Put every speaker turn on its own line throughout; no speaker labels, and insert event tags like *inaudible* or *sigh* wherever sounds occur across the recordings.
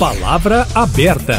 Palavra aberta.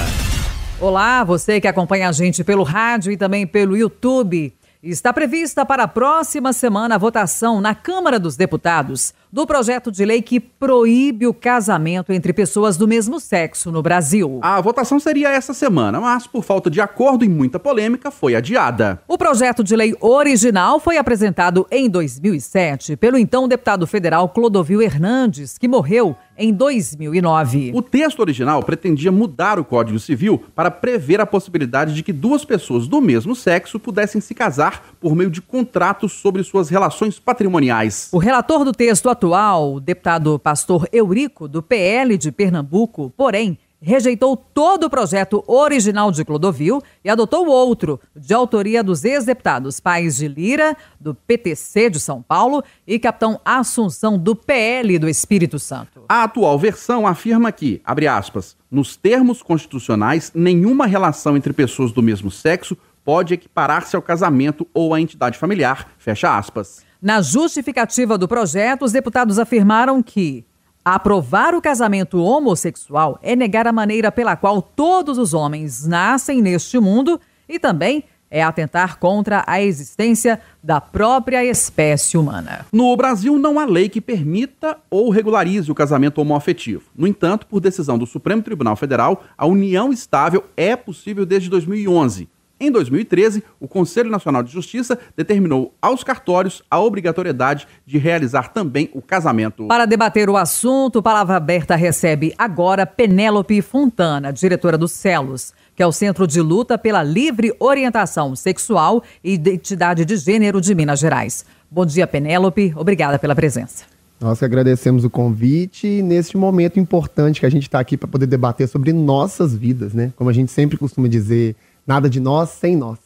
Olá, você que acompanha a gente pelo rádio e também pelo YouTube. Está prevista para a próxima semana a votação na Câmara dos Deputados do projeto de lei que proíbe o casamento entre pessoas do mesmo sexo no Brasil.
A votação seria essa semana, mas por falta de acordo e muita polêmica foi adiada.
O projeto de lei original foi apresentado em 2007 pelo então deputado federal Clodovil Hernandes, que morreu em 2009.
O texto original pretendia mudar o Código Civil para prever a possibilidade de que duas pessoas do mesmo sexo pudessem se casar por meio de contratos sobre suas relações patrimoniais.
O relator do texto atual, o deputado pastor Eurico, do PL de Pernambuco, porém, rejeitou todo o projeto original de Clodovil e adotou outro, de autoria dos ex-deputados Pais de Lira, do PTC de São Paulo, e Capitão Assunção, do PL do Espírito Santo.
A atual versão afirma que, abre aspas, nos termos constitucionais, nenhuma relação entre pessoas do mesmo sexo pode equiparar-se ao casamento ou à entidade familiar, fecha aspas.
Na justificativa do projeto, os deputados afirmaram que Aprovar o casamento homossexual é negar a maneira pela qual todos os homens nascem neste mundo e também é atentar contra a existência da própria espécie humana.
No Brasil, não há lei que permita ou regularize o casamento homoafetivo. No entanto, por decisão do Supremo Tribunal Federal, a união estável é possível desde 2011. Em 2013, o Conselho Nacional de Justiça determinou aos cartórios a obrigatoriedade de realizar também o casamento.
Para debater o assunto, Palavra Aberta recebe agora Penélope Fontana, diretora do CELOS, que é o Centro de Luta pela Livre Orientação Sexual e Identidade de Gênero de Minas Gerais. Bom dia, Penélope. Obrigada pela presença.
Nós que agradecemos o convite neste momento importante que a gente está aqui para poder debater sobre nossas vidas, né? Como a gente sempre costuma dizer, Nada de nós sem nós.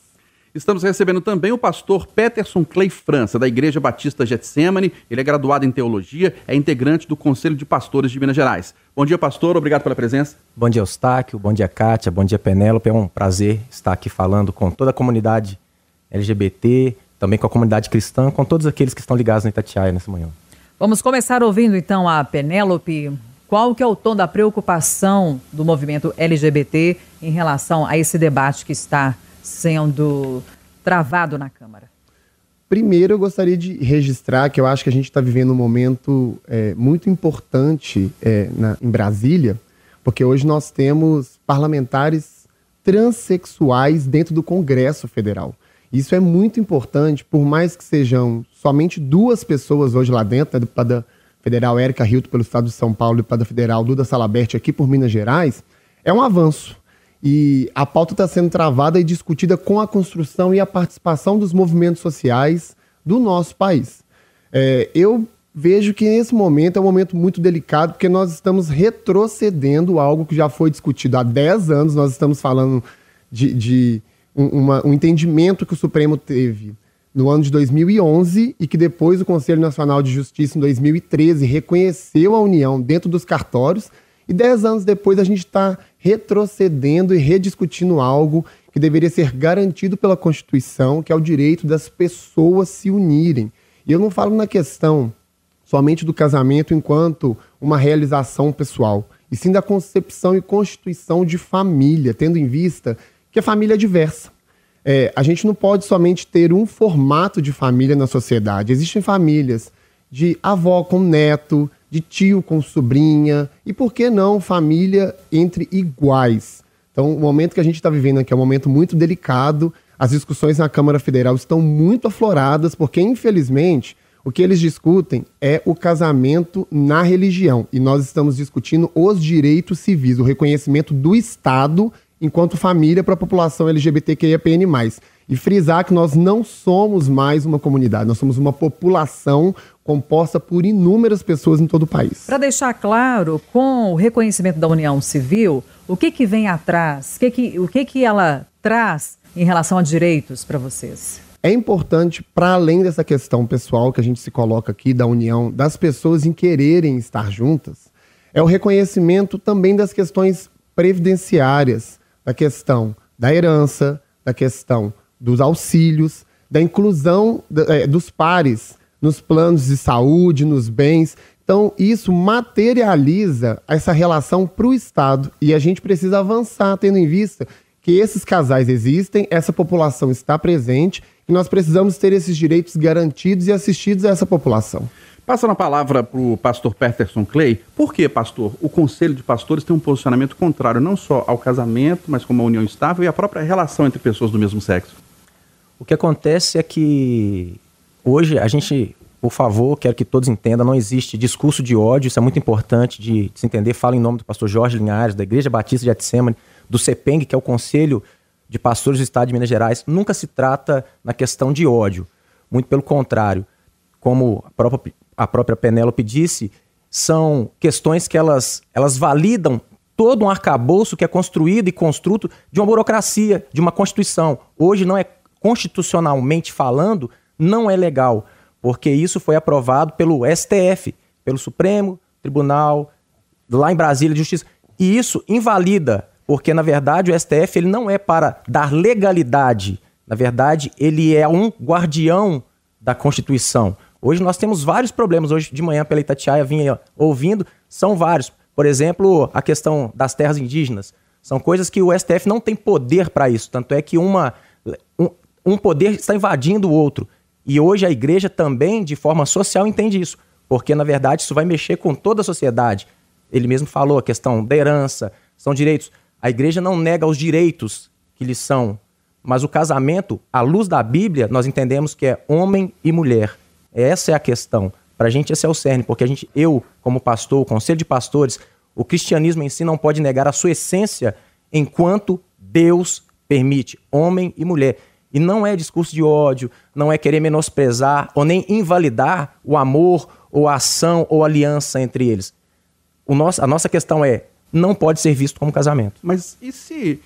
Estamos recebendo também o pastor Peterson Clay França, da Igreja Batista Getsemane. Ele é graduado em teologia, é integrante do Conselho de Pastores de Minas Gerais. Bom dia, pastor. Obrigado pela presença.
Bom dia, Eustáquio. Bom dia, Kátia. Bom dia, Penélope. É um prazer estar aqui falando com toda a comunidade LGBT, também com a comunidade cristã, com todos aqueles que estão ligados no Itatiaia nessa manhã.
Vamos começar ouvindo então a Penélope. Qual que é o tom da preocupação do movimento LGBT em relação a esse debate que está sendo travado na Câmara?
Primeiro, eu gostaria de registrar que eu acho que a gente está vivendo um momento é, muito importante é, na, em Brasília, porque hoje nós temos parlamentares transexuais dentro do Congresso Federal. Isso é muito importante, por mais que sejam somente duas pessoas hoje lá dentro, né, deputada Federal Érica Hilton pelo Estado de São Paulo e para Federal Duda Salabert aqui por Minas Gerais, é um avanço. E a pauta está sendo travada e discutida com a construção e a participação dos movimentos sociais do nosso país. É, eu vejo que nesse momento é um momento muito delicado, porque nós estamos retrocedendo algo que já foi discutido há 10 anos. Nós estamos falando de, de um, uma, um entendimento que o Supremo teve no ano de 2011 e que depois o Conselho Nacional de Justiça, em 2013, reconheceu a União dentro dos cartórios. E dez anos depois a gente está retrocedendo e rediscutindo algo que deveria ser garantido pela Constituição, que é o direito das pessoas se unirem. E eu não falo na questão somente do casamento enquanto uma realização pessoal, e sim da concepção e constituição de família, tendo em vista que a família é diversa. É, a gente não pode somente ter um formato de família na sociedade. Existem famílias de avó com neto, de tio com sobrinha, e por que não família entre iguais? Então, o momento que a gente está vivendo aqui é um momento muito delicado. As discussões na Câmara Federal estão muito afloradas, porque, infelizmente, o que eles discutem é o casamento na religião. E nós estamos discutindo os direitos civis, o reconhecimento do Estado enquanto família para a população LGBTQIAPN+. E frisar que nós não somos mais uma comunidade, nós somos uma população composta por inúmeras pessoas em todo o país.
Para deixar claro, com o reconhecimento da União Civil, o que, que vem atrás? O que, que, o que, que ela traz em relação a direitos para vocês?
É importante, para além dessa questão pessoal que a gente se coloca aqui, da união das pessoas em quererem estar juntas, é o reconhecimento também das questões previdenciárias, da questão da herança, da questão dos auxílios, da inclusão é, dos pares nos planos de saúde, nos bens, Então, isso materializa essa relação para o Estado. E a gente precisa avançar, tendo em vista que esses casais existem, essa população está presente e nós precisamos ter esses direitos garantidos e assistidos a essa população.
Passando a palavra para o pastor Peterson Clay, por que, pastor, o Conselho de Pastores tem um posicionamento contrário não só ao casamento, mas como à união estável e à própria relação entre pessoas do mesmo sexo?
O que acontece é que hoje a gente, por favor, quero que todos entendam, não existe discurso de ódio, isso é muito importante de, de se entender. Falo em nome do pastor Jorge Linhares, da Igreja Batista de Getsemane, do CEPENG, que é o Conselho de Pastores do Estado de Minas Gerais, nunca se trata na questão de ódio. Muito pelo contrário. Como a própria, a própria Penélope disse, são questões que elas, elas validam todo um arcabouço que é construído e construído de uma burocracia, de uma Constituição. Hoje não é constitucionalmente falando, não é legal, porque isso foi aprovado pelo STF, pelo Supremo Tribunal, lá em Brasília de Justiça. E isso invalida porque na verdade o STF ele não é para dar legalidade, na verdade ele é um guardião da Constituição. Hoje nós temos vários problemas, hoje de manhã pela Itatiaia vinha ouvindo, são vários. Por exemplo, a questão das terras indígenas. São coisas que o STF não tem poder para isso, tanto é que uma, um, um poder está invadindo o outro. E hoje a igreja também, de forma social, entende isso, porque na verdade isso vai mexer com toda a sociedade. Ele mesmo falou a questão da herança, são direitos. A igreja não nega os direitos que lhes são, mas o casamento, à luz da Bíblia, nós entendemos que é homem e mulher. Essa é a questão. Para a gente, esse é o cerne, porque a gente, eu, como pastor, o conselho de pastores, o cristianismo em si não pode negar a sua essência enquanto Deus permite, homem e mulher. E não é discurso de ódio, não é querer menosprezar ou nem invalidar o amor ou a ação ou aliança entre eles. O nosso, a nossa questão é não pode ser visto como casamento.
Mas e se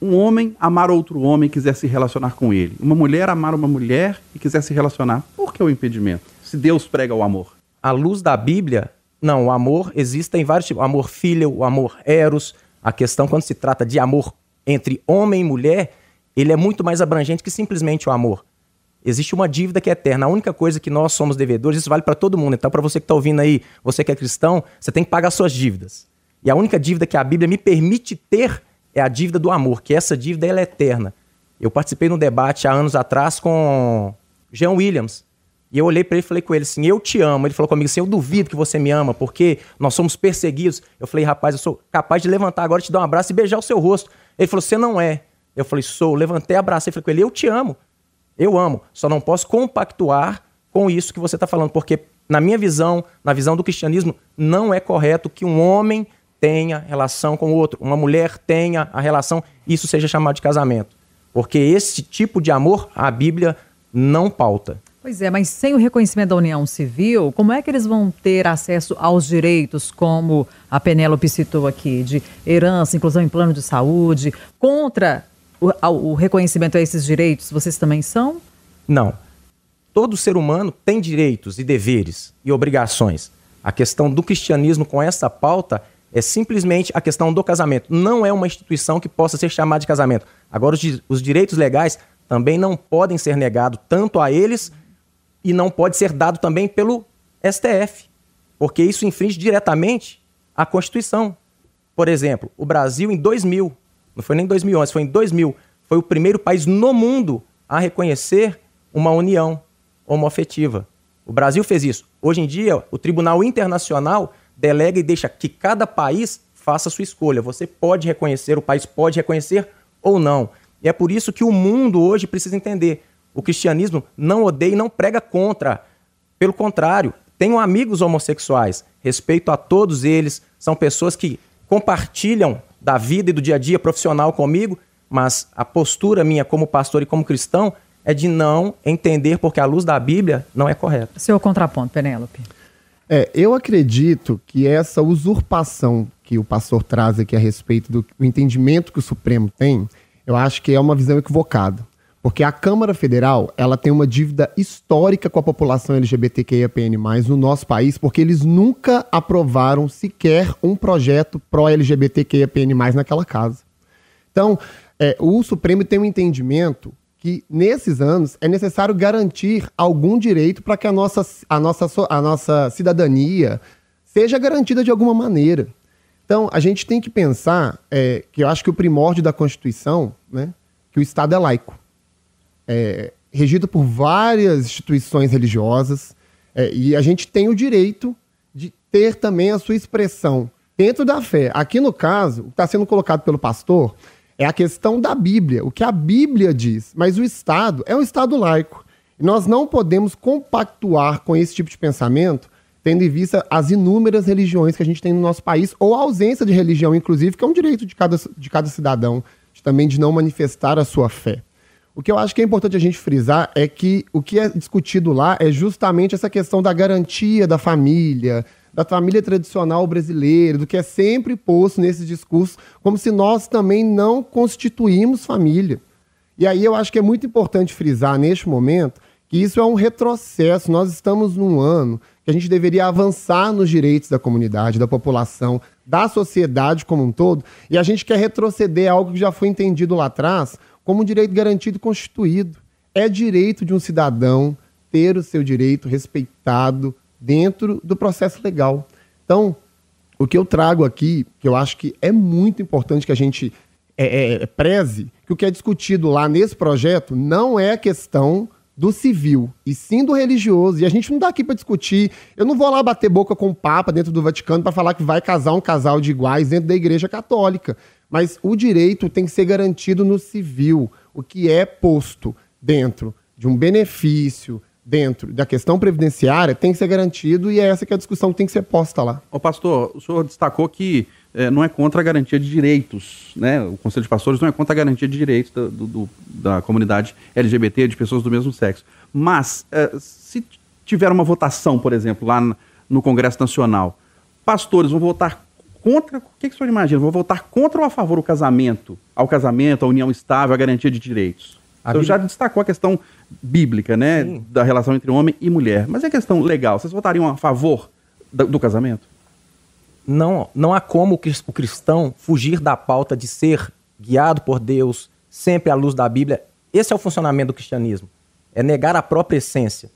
um homem amar outro homem e quiser se relacionar com ele? Uma mulher amar uma mulher e quiser se relacionar? Por que o impedimento? Se Deus prega o amor.
À luz da Bíblia, não, o amor existe em vários tipos. O amor filho, o amor eros. A questão, quando se trata de amor entre homem e mulher, ele é muito mais abrangente que simplesmente o amor. Existe uma dívida que é eterna. A única coisa que nós somos devedores, isso vale para todo mundo. Então, para você que está ouvindo aí, você que é cristão, você tem que pagar suas dívidas. E a única dívida que a Bíblia me permite ter é a dívida do amor, que essa dívida é eterna. Eu participei num debate há anos atrás com Jean Williams. E eu olhei para ele e falei com ele assim: Eu te amo. Ele falou comigo assim: Eu duvido que você me ama, porque nós somos perseguidos. Eu falei: Rapaz, eu sou capaz de levantar agora, te dar um abraço e beijar o seu rosto. Ele falou: Você não é. Eu falei: Sou. Levantei, abracei. Falei com ele: Eu te amo. Eu amo. Só não posso compactuar com isso que você está falando, porque, na minha visão, na visão do cristianismo, não é correto que um homem tenha relação com o outro, uma mulher tenha a relação, isso seja chamado de casamento. Porque esse tipo de amor a Bíblia não pauta.
Pois é, mas sem o reconhecimento da união civil, como é que eles vão ter acesso aos direitos, como a Penélope citou aqui, de herança, inclusão em plano de saúde, contra o, o reconhecimento a esses direitos? Vocês também são?
Não. Todo ser humano tem direitos e deveres e obrigações. A questão do cristianismo com essa pauta é simplesmente a questão do casamento. Não é uma instituição que possa ser chamada de casamento. Agora, os, os direitos legais também não podem ser negados tanto a eles e não pode ser dado também pelo STF, porque isso infringe diretamente a Constituição. Por exemplo, o Brasil em 2000, não foi nem em 2011, foi em 2000, foi o primeiro país no mundo a reconhecer uma união homoafetiva. O Brasil fez isso. Hoje em dia, o Tribunal Internacional delega e deixa que cada país faça a sua escolha. Você pode reconhecer, o país pode reconhecer ou não. E é por isso que o mundo hoje precisa entender. O cristianismo não odeia e não prega contra. Pelo contrário, tenho amigos homossexuais, respeito a todos eles, são pessoas que compartilham da vida e do dia a dia profissional comigo, mas a postura minha como pastor e como cristão é de não entender porque a luz da Bíblia não é correta.
Seu contraponto, Penélope.
É, eu acredito que essa usurpação que o pastor traz aqui a respeito do entendimento que o Supremo tem, eu acho que é uma visão equivocada. Porque a Câmara Federal, ela tem uma dívida histórica com a população LGBTQIAPN+, no nosso país, porque eles nunca aprovaram sequer um projeto pró-LGBTQIAPN+, naquela casa. Então, é, o Supremo tem um entendimento que nesses anos é necessário garantir algum direito para que a nossa, a, nossa, a nossa cidadania seja garantida de alguma maneira. Então, a gente tem que pensar é, que eu acho que o primórdio da Constituição, né, que o Estado é laico. É, regido por várias instituições religiosas, é, e a gente tem o direito de ter também a sua expressão dentro da fé. Aqui no caso, o que está sendo colocado pelo pastor é a questão da Bíblia, o que a Bíblia diz. Mas o Estado é um Estado laico. Nós não podemos compactuar com esse tipo de pensamento, tendo em vista as inúmeras religiões que a gente tem no nosso país, ou a ausência de religião, inclusive, que é um direito de cada, de cada cidadão, de, também de não manifestar a sua fé. O que eu acho que é importante a gente frisar é que o que é discutido lá é justamente essa questão da garantia da família, da família tradicional brasileira, do que é sempre posto nesse discurso, como se nós também não constituímos família. E aí eu acho que é muito importante frisar neste momento que isso é um retrocesso. Nós estamos num ano que a gente deveria avançar nos direitos da comunidade, da população, da sociedade como um todo, e a gente quer retroceder algo que já foi entendido lá atrás como um direito garantido e constituído. É direito de um cidadão ter o seu direito respeitado, dentro do processo legal. Então, o que eu trago aqui, que eu acho que é muito importante que a gente é, é, é, preze, que o que é discutido lá nesse projeto não é questão do civil, e sim do religioso. E a gente não está aqui para discutir. Eu não vou lá bater boca com o Papa dentro do Vaticano para falar que vai casar um casal de iguais dentro da Igreja Católica. Mas o direito tem que ser garantido no civil, o que é posto dentro de um benefício, dentro da questão previdenciária tem que ser garantido e é essa que é a discussão que tem que ser posta lá.
O pastor, o senhor destacou que é, não é contra a garantia de direitos, né? O Conselho de Pastores não é contra a garantia de direitos da, do, da comunidade LGBT, de pessoas do mesmo sexo. Mas, é, se tiver uma votação, por exemplo, lá no Congresso Nacional, pastores vão votar contra. O que, que o senhor imagina? Vão votar contra ou a favor do casamento, ao casamento, à união estável, à garantia de direitos? A então Bíblia... já destacou a questão bíblica, né? Sim. Da relação entre homem e mulher. Mas é questão legal. Vocês votariam a favor do, do casamento?
Não, não há como o cristão fugir da pauta de ser guiado por Deus, sempre à luz da Bíblia. Esse é o funcionamento do cristianismo. É negar a própria essência.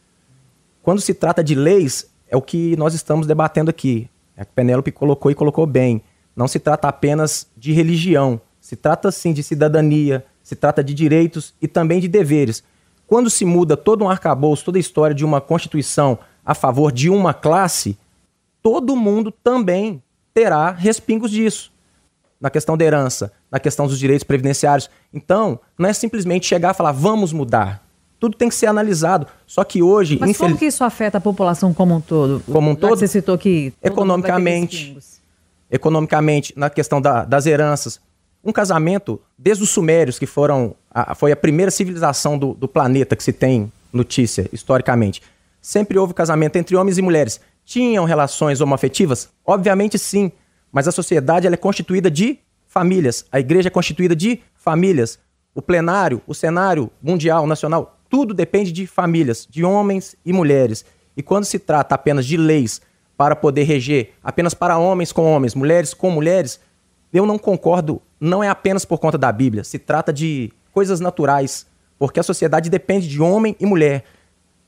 Quando se trata de leis, é o que nós estamos debatendo aqui. É que Penélope colocou e colocou bem. Não se trata apenas de religião. Se trata sim de cidadania, se trata de direitos e também de deveres. Quando se muda todo um arcabouço, toda a história de uma constituição a favor de uma classe, todo mundo também terá respingos disso. Na questão da herança, na questão dos direitos previdenciários. Então, não é simplesmente chegar e falar, vamos mudar. Tudo tem que ser analisado. Só que hoje.
Mas infeliz... como que isso afeta a população como um todo?
Como um Já todo?
você citou que.
Economicamente. Economicamente, na questão da, das heranças. Um casamento, desde os sumérios, que foram a, foi a primeira civilização do, do planeta que se tem notícia, historicamente, sempre houve casamento entre homens e mulheres. Tinham relações homoafetivas? Obviamente sim, mas a sociedade ela é constituída de famílias, a igreja é constituída de famílias. O plenário, o cenário mundial, nacional, tudo depende de famílias, de homens e mulheres. E quando se trata apenas de leis para poder reger apenas para homens com homens, mulheres com mulheres, eu não concordo, não é apenas por conta da Bíblia, se trata de coisas naturais, porque a sociedade depende de homem e mulher.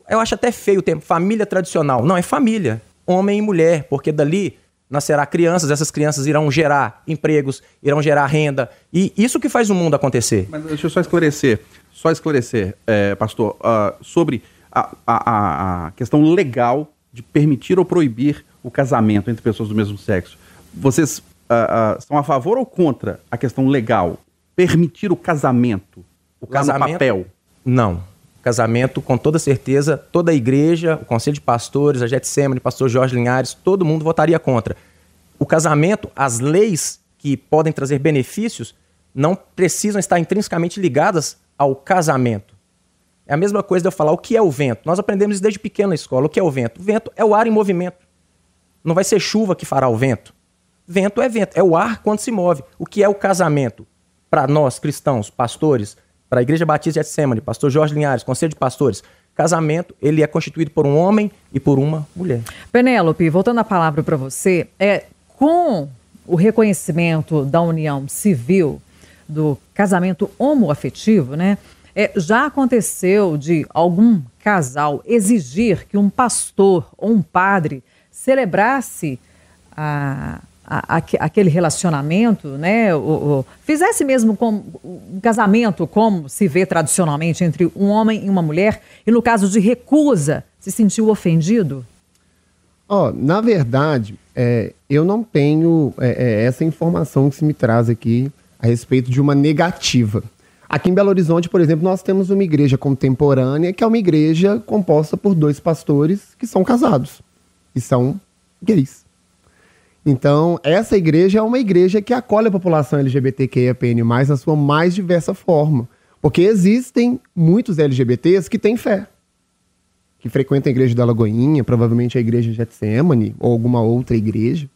Eu acho até feio o termo família tradicional. Não, é família, homem e mulher, porque dali nascerá crianças, essas crianças irão gerar empregos, irão gerar renda, e isso que faz o mundo acontecer.
Mas deixa eu só esclarecer, só esclarecer, é, pastor, uh, sobre a, a, a questão legal de permitir ou proibir o casamento entre pessoas do mesmo sexo. Vocês uh, uh, são a favor ou contra a questão legal? Permitir o casamento? O casamento, papel?
Não. Casamento, com toda certeza, toda a igreja, o Conselho de Pastores, a Getsemane, o pastor Jorge Linhares, todo mundo votaria contra. O casamento, as leis que podem trazer benefícios, não precisam estar intrinsecamente ligadas ao casamento. É a mesma coisa de eu falar o que é o vento. Nós aprendemos isso desde pequeno na escola. O que é o vento? O vento é o ar em movimento. Não vai ser chuva que fará o vento. Vento é vento, é o ar quando se move. O que é o casamento? Para nós, cristãos, pastores, para a Igreja Batista de Getsemane, pastor Jorge Linhares, Conselho de Pastores, casamento, ele é constituído por um homem e por uma mulher.
Penélope, voltando a palavra para você, é com o reconhecimento da união civil, do casamento homoafetivo, né? É, já aconteceu de algum casal exigir que um pastor ou um padre celebrasse a, a, a, aquele relacionamento, né? O, o, fizesse mesmo com, um casamento como se vê tradicionalmente entre um homem e uma mulher, e no caso de recusa, se sentiu ofendido?
Oh, na verdade, é, eu não tenho é, é, essa informação que se me traz aqui a respeito de uma negativa. Aqui em Belo Horizonte, por exemplo, nós temos uma igreja contemporânea, que é uma igreja composta por dois pastores que são casados e são gays. Então, essa igreja é uma igreja que acolhe a população LGBTQIAPN+, na sua mais diversa forma. Porque existem muitos LGBTs que têm fé. Que frequentam a igreja da Lagoinha, provavelmente a igreja de Getsemane, ou alguma outra igreja.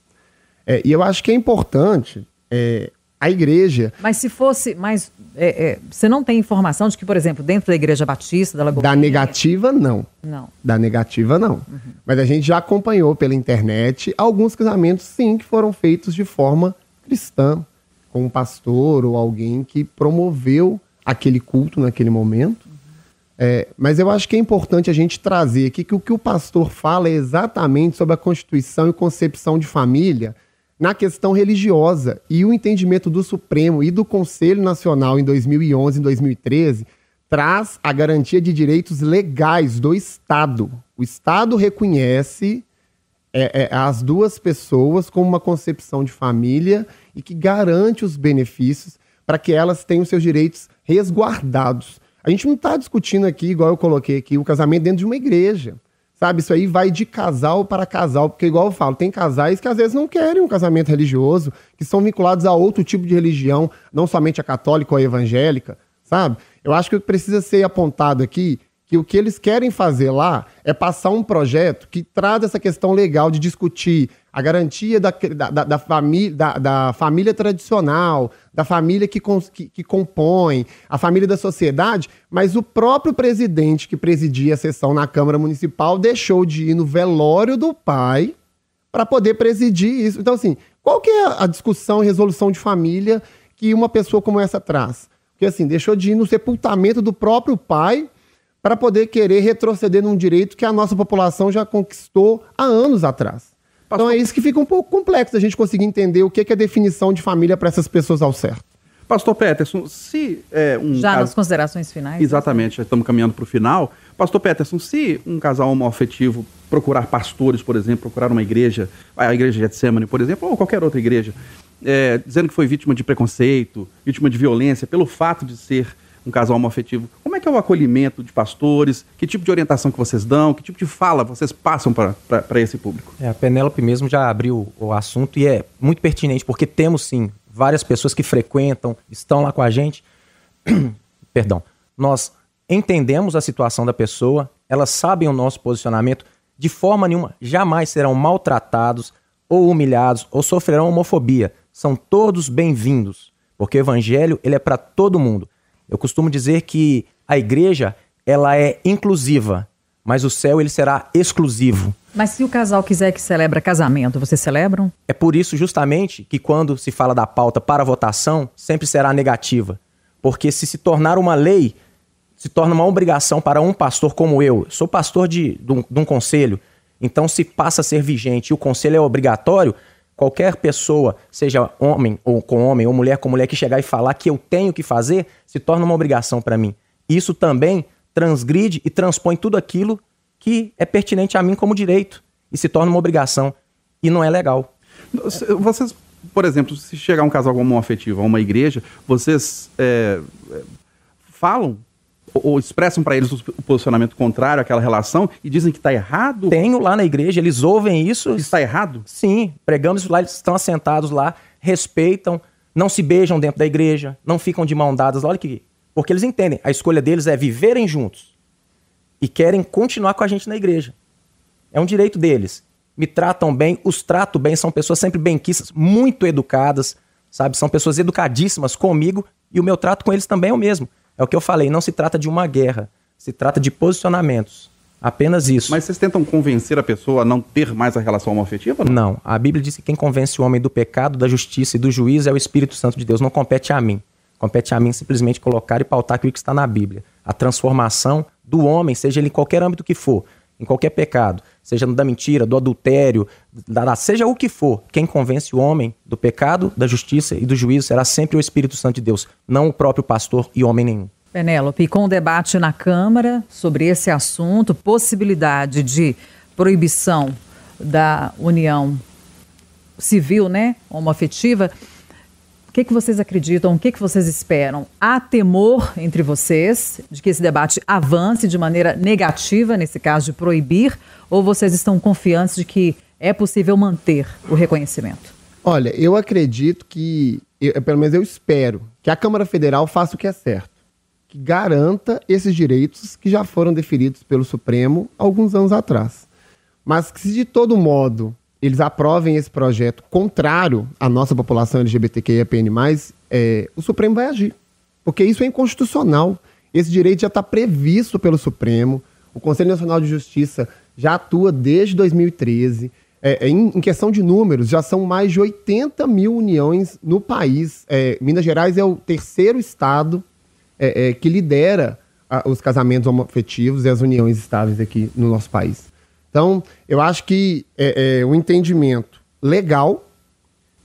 É, e eu acho que é importante é, a igreja.
Mas se fosse. Mas é, é, você não tem informação de que, por exemplo, dentro da igreja batista da Lagoa.
Da negativa, não.
Não.
Da negativa, não. Uhum. Mas a gente já acompanhou pela internet alguns casamentos, sim, que foram feitos de forma cristã, com um pastor ou alguém que promoveu aquele culto naquele momento. Uhum. É, mas eu acho que é importante a gente trazer aqui que o que o pastor fala é exatamente sobre a constituição e concepção de família na questão religiosa. E o entendimento do Supremo e do Conselho Nacional em 2011 e 2013 traz a garantia de direitos legais do Estado. O Estado reconhece é, é, as duas pessoas como uma concepção de família e que garante os benefícios para que elas tenham seus direitos resguardados. A gente não está discutindo aqui, igual eu coloquei aqui, o casamento dentro de uma igreja. Sabe, isso aí vai de casal para casal, porque igual eu falo, tem casais que às vezes não querem um casamento religioso, que são vinculados a outro tipo de religião, não somente a católica ou a evangélica, sabe? Eu acho que precisa ser apontado aqui que o que eles querem fazer lá é passar um projeto que traz essa questão legal de discutir a garantia da, da, da, família, da, da família tradicional, da família que, que, que, compõe, a família da sociedade, mas o próprio presidente que presidia a sessão na Câmara Municipal deixou de ir no velório do pai para poder presidir isso. Então, assim, qual que é a discussão e resolução de família que uma pessoa como essa traz? Porque, assim, deixou de ir no sepultamento do próprio pai para poder querer retroceder num direito que a nossa população já conquistou há anos atrás. Pastor... Então é isso que fica um pouco complexo a gente conseguir entender o que é a definição de família para essas pessoas ao certo.
Pastor Peterson, se é, um
Já caso... nas considerações finais?
Né? Exatamente, já estamos caminhando para o final. Pastor Peterson, se um casal homoafetivo procurar pastores, por exemplo, procurar uma igreja, a igreja de Getsemane, por exemplo, ou qualquer outra igreja, é, dizendo que foi vítima de preconceito, vítima de violência, pelo fato de ser um casal homoafetivo. Como é que é o acolhimento de pastores? Que tipo de orientação que vocês dão? Que tipo de fala vocês passam para esse público?
É, a Penélope mesmo já abriu o assunto e é muito pertinente, porque temos sim várias pessoas que frequentam, estão lá com a gente. *clears throat* Perdão. Nós entendemos a situação da pessoa, elas sabem o nosso posicionamento, de forma nenhuma, jamais serão maltratados ou humilhados ou sofrerão homofobia. São todos bem-vindos, porque o evangelho ele é para todo mundo. Eu costumo dizer que a igreja ela é inclusiva, mas o céu ele será exclusivo.
Mas se o casal quiser que celebra casamento, vocês celebram?
É por isso justamente que quando se fala da pauta para votação, sempre será negativa. Porque se se tornar uma lei, se torna uma obrigação para um pastor como eu. Sou pastor de, de, um, de um conselho, então se passa a ser vigente e o conselho é obrigatório, Qualquer pessoa, seja homem ou com homem, ou mulher com mulher, que chegar e falar que eu tenho que fazer, se torna uma obrigação para mim. Isso também transgride e transpõe tudo aquilo que é pertinente a mim como direito e se torna uma obrigação. E não é legal.
Vocês, por exemplo, se chegar um casal homoafetivo a uma igreja, vocês é, falam ou expressam para eles o posicionamento contrário àquela relação e dizem que está errado?
Tenho lá na igreja, eles ouvem isso.
Está errado?
Sim, pregamos isso lá, eles estão assentados lá, respeitam, não se beijam dentro da igreja, não ficam de mão dadas. Olha que. Porque eles entendem, a escolha deles é viverem juntos e querem continuar com a gente na igreja. É um direito deles. Me tratam bem, os trato bem, são pessoas sempre benquistas, muito educadas, sabe? São pessoas educadíssimas comigo e o meu trato com eles também é o mesmo. É o que eu falei, não se trata de uma guerra, se trata de posicionamentos. Apenas isso.
Mas vocês tentam convencer a pessoa a não ter mais a relação homoafetiva?
Não? não. A Bíblia diz que quem convence o homem do pecado, da justiça e do juízo é o Espírito Santo de Deus. Não compete a mim. Compete a mim simplesmente colocar e pautar aquilo que está na Bíblia. A transformação do homem, seja ele em qualquer âmbito que for, em qualquer pecado, seja da mentira, do adultério, da, seja o que for, quem convence o homem do pecado, da justiça e do juízo será sempre o Espírito Santo de Deus, não o próprio pastor e homem nenhum.
Penélope, com o debate na Câmara sobre esse assunto, possibilidade de proibição da união civil, né, homoafetiva, o que, que vocês acreditam? O que, que vocês esperam? Há temor entre vocês de que esse debate avance de maneira negativa, nesse caso de proibir, ou vocês estão confiantes de que é possível manter o reconhecimento?
Olha, eu acredito que, eu, pelo menos eu espero, que a Câmara Federal faça o que é certo, que garanta esses direitos que já foram definidos pelo Supremo alguns anos atrás. Mas que se de todo modo eles aprovem esse projeto contrário à nossa população LGBTQIAPN+, é, o Supremo vai agir. Porque isso é inconstitucional. Esse direito já está previsto pelo Supremo. O Conselho Nacional de Justiça já atua desde 2013. É, é, em, em, questão de números, já são mais de 80 mil uniões no país. É, Minas Gerais é o terceiro estado é, é, que lidera a, os casamentos homoafetivos e as uniões estáveis aqui no nosso país. Então, eu acho que é, é um entendimento legal,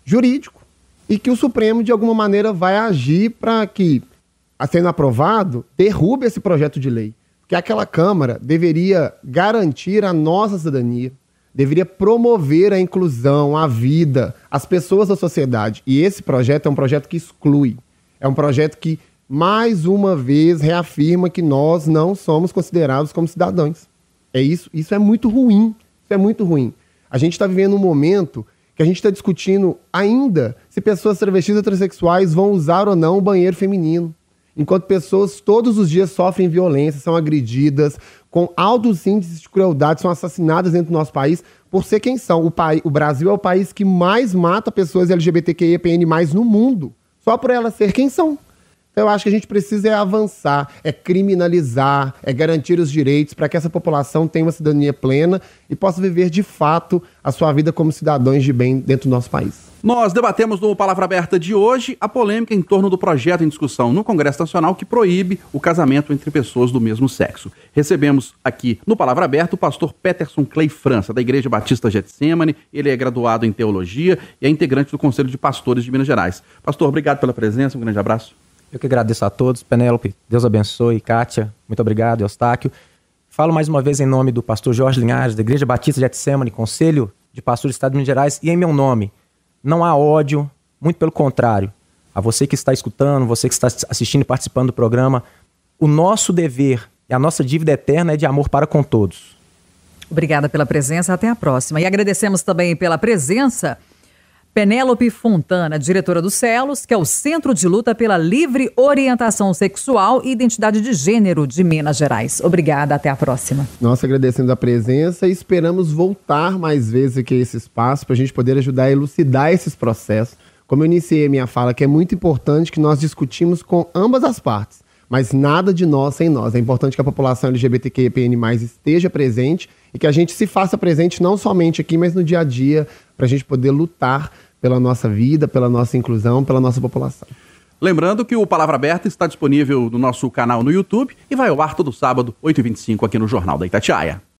jurídico, e que o Supremo, de alguma maneira, vai agir para que, sendo aprovado, derrube esse projeto de lei. Porque aquela Câmara deveria garantir a nossa cidadania, deveria promover a inclusão, a vida, as pessoas da sociedade. E esse projeto é um projeto que exclui. É um projeto que, mais uma vez, reafirma que nós não somos considerados como cidadãos. É isso, isso é muito ruim. Isso é muito ruim. A gente está vivendo um momento que a gente está discutindo ainda se pessoas travestis e transexuais vão usar ou não o banheiro feminino. Enquanto pessoas todos os dias sofrem violência, são agredidas, com altos índices de crueldade, são assassinadas dentro do nosso país por ser quem são. O, país, o Brasil é o país que mais mata pessoas LGBTQIAPN+, no mundo, só por elas ser quem são. Então, eu acho que a gente precisa é avançar, é criminalizar, é garantir os direitos para que essa população tenha uma cidadania plena e possa viver de fato a sua vida como cidadãos de bem dentro do nosso país.
Nós debatemos no Palavra Aberta de hoje a polêmica em torno do projeto em discussão no Congresso Nacional que proíbe o casamento entre pessoas do mesmo sexo. Recebemos aqui no Palavra Aberta o pastor Peterson Clay França, da Igreja Batista Getsemane. Ele é graduado em teologia e é integrante do Conselho de Pastores de Minas Gerais. Pastor, obrigado pela presença, um grande abraço.
Eu que agradeço a todos. Penélope, Deus abençoe. Kátia, muito obrigado. Eustáquio. Falo mais uma vez em nome do pastor Jorge Linhares, da Igreja Batista de Etsemane, Conselho de Pastores do Estado de Minas Gerais, e em meu nome. Não há ódio, muito pelo contrário. A você que está escutando, você que está assistindo e participando do programa, o nosso dever e a nossa dívida eterna é de amor para com todos.
Obrigada pela presença, até a próxima. E agradecemos também pela presença Penélope Fontana, diretora do CELOS, que é o Centro de Luta pela Livre Orientação Sexual e Identidade de Gênero de Minas Gerais. Obrigada, até a próxima.
Nós agradecemos a presença e esperamos voltar mais vezes aqui a esse espaço para a gente poder ajudar a elucidar esses processos. Como eu iniciei a minha fala, que é muito importante que nós discutimos com ambas as partes, mas nada de nós sem nós. É importante que a população LGBTQIAPN+, esteja presente e que a gente se faça presente não somente aqui, mas no dia a dia, para a gente poder lutar pela nossa vida, pela nossa inclusão, pela nossa população.
Lembrando que o Palavra Aberta está disponível no nosso canal no YouTube e vai ao ar todo sábado, 8h25, aqui no Jornal da Itatiaia.